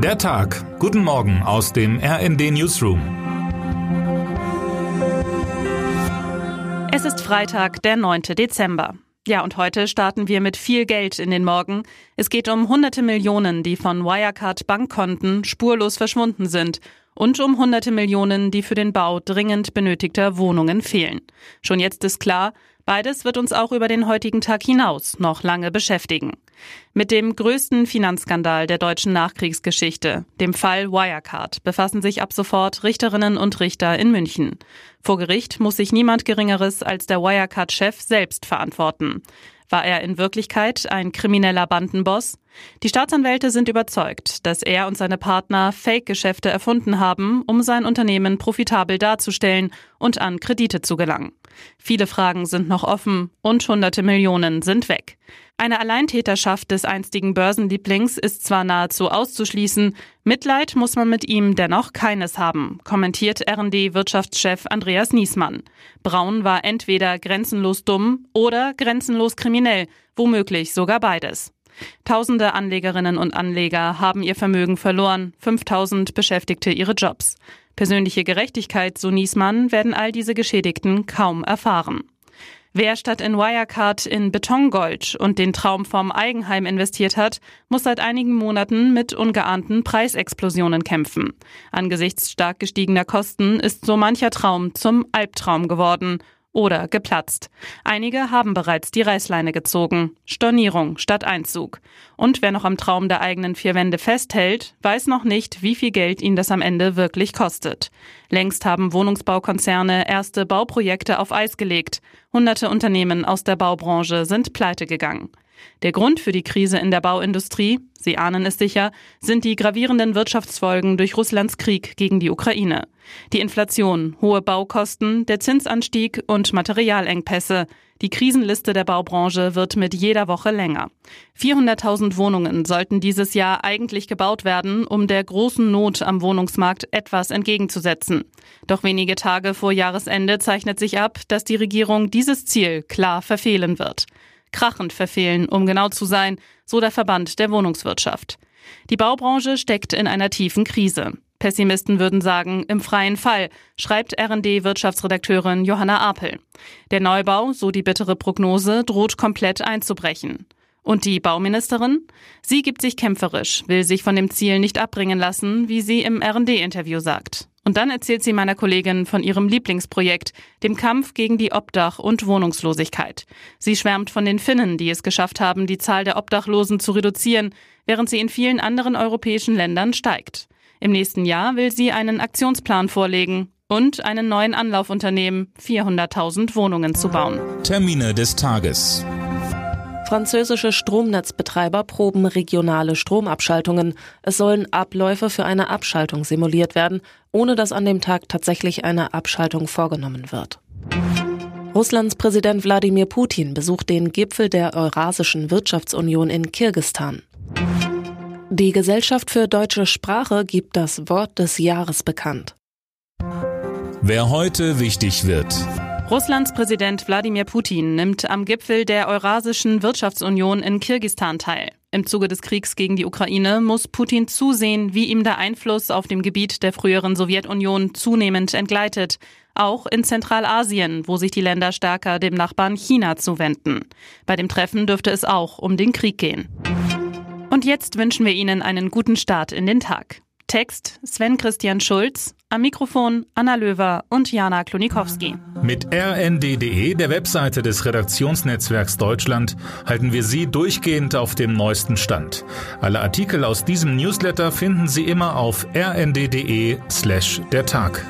Der Tag. Guten Morgen aus dem RND Newsroom. Es ist Freitag, der 9. Dezember. Ja, und heute starten wir mit viel Geld in den Morgen. Es geht um hunderte Millionen, die von Wirecard Bankkonten spurlos verschwunden sind und um hunderte Millionen, die für den Bau dringend benötigter Wohnungen fehlen. Schon jetzt ist klar, beides wird uns auch über den heutigen Tag hinaus noch lange beschäftigen. Mit dem größten Finanzskandal der deutschen Nachkriegsgeschichte, dem Fall Wirecard, befassen sich ab sofort Richterinnen und Richter in München. Vor Gericht muss sich niemand Geringeres als der Wirecard-Chef selbst verantworten. War er in Wirklichkeit ein krimineller Bandenboss? Die Staatsanwälte sind überzeugt, dass er und seine Partner Fake-Geschäfte erfunden haben, um sein Unternehmen profitabel darzustellen und an Kredite zu gelangen. Viele Fragen sind noch offen und hunderte Millionen sind weg. Eine Alleintäterschaft des einstigen Börsenlieblings ist zwar nahezu auszuschließen, Mitleid muss man mit ihm dennoch keines haben, kommentiert RD-Wirtschaftschef Andreas Niesmann. Braun war entweder grenzenlos dumm oder grenzenlos kriminell, womöglich sogar beides. Tausende Anlegerinnen und Anleger haben ihr Vermögen verloren, 5000 Beschäftigte ihre Jobs. Persönliche Gerechtigkeit, so Niesmann, werden all diese Geschädigten kaum erfahren. Wer statt in Wirecard in Betongold und den Traum vom Eigenheim investiert hat, muss seit einigen Monaten mit ungeahnten Preisexplosionen kämpfen. Angesichts stark gestiegener Kosten ist so mancher Traum zum Albtraum geworden oder geplatzt. Einige haben bereits die Reißleine gezogen. Stornierung statt Einzug. Und wer noch am Traum der eigenen vier Wände festhält, weiß noch nicht, wie viel Geld ihn das am Ende wirklich kostet. Längst haben Wohnungsbaukonzerne erste Bauprojekte auf Eis gelegt. Hunderte Unternehmen aus der Baubranche sind pleite gegangen. Der Grund für die Krise in der Bauindustrie, Sie ahnen es sicher, sind die gravierenden Wirtschaftsfolgen durch Russlands Krieg gegen die Ukraine. Die Inflation, hohe Baukosten, der Zinsanstieg und Materialengpässe. Die Krisenliste der Baubranche wird mit jeder Woche länger. 400.000 Wohnungen sollten dieses Jahr eigentlich gebaut werden, um der großen Not am Wohnungsmarkt etwas entgegenzusetzen. Doch wenige Tage vor Jahresende zeichnet sich ab, dass die Regierung dieses Ziel klar verfehlen wird krachend verfehlen, um genau zu sein, so der Verband der Wohnungswirtschaft. Die Baubranche steckt in einer tiefen Krise. Pessimisten würden sagen, im freien Fall, schreibt RD-Wirtschaftsredakteurin Johanna Apel. Der Neubau, so die bittere Prognose, droht komplett einzubrechen. Und die Bauministerin? Sie gibt sich kämpferisch, will sich von dem Ziel nicht abbringen lassen, wie sie im RD-Interview sagt. Und dann erzählt sie meiner Kollegin von ihrem Lieblingsprojekt, dem Kampf gegen die Obdach- und Wohnungslosigkeit. Sie schwärmt von den Finnen, die es geschafft haben, die Zahl der Obdachlosen zu reduzieren, während sie in vielen anderen europäischen Ländern steigt. Im nächsten Jahr will sie einen Aktionsplan vorlegen und einen neuen Anlauf unternehmen, 400.000 Wohnungen zu bauen. Termine des Tages. Französische Stromnetzbetreiber proben regionale Stromabschaltungen. Es sollen Abläufe für eine Abschaltung simuliert werden, ohne dass an dem Tag tatsächlich eine Abschaltung vorgenommen wird. Russlands Präsident Wladimir Putin besucht den Gipfel der Eurasischen Wirtschaftsunion in Kirgistan. Die Gesellschaft für deutsche Sprache gibt das Wort des Jahres bekannt. Wer heute wichtig wird. Russlands Präsident Wladimir Putin nimmt am Gipfel der Eurasischen Wirtschaftsunion in Kirgistan teil. Im Zuge des Kriegs gegen die Ukraine muss Putin zusehen, wie ihm der Einfluss auf dem Gebiet der früheren Sowjetunion zunehmend entgleitet, auch in Zentralasien, wo sich die Länder stärker dem Nachbarn China zuwenden. Bei dem Treffen dürfte es auch um den Krieg gehen. Und jetzt wünschen wir Ihnen einen guten Start in den Tag. Text Sven Christian Schulz, am Mikrofon Anna Löwer und Jana Klonikowski. Mit rnd.de, der Webseite des Redaktionsnetzwerks Deutschland, halten wir Sie durchgehend auf dem neuesten Stand. Alle Artikel aus diesem Newsletter finden Sie immer auf rnd.de slash der Tag.